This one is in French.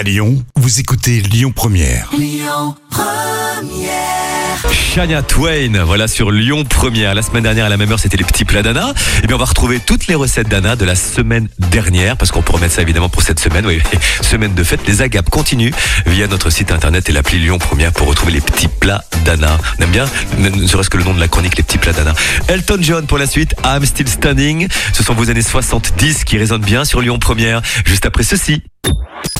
À Lyon, vous écoutez Lyon Première. Shania Twain, voilà sur Lyon Première. La semaine dernière à la même heure, c'était les petits plats d'Anna. Et bien, on va retrouver toutes les recettes d'Anna de la semaine dernière, parce qu'on peut remettre ça évidemment pour cette semaine. Oui, semaine de fête. Les agapes continuent via notre site internet et l'appli Lyon Première pour retrouver les petits plats d'Anna. On aime bien, ne serait-ce que le nom de la chronique, les petits plats d'Anna. Elton John pour la suite, I'm Still Standing. Ce sont vos années 70 qui résonnent bien sur Lyon Première. Juste après ceci.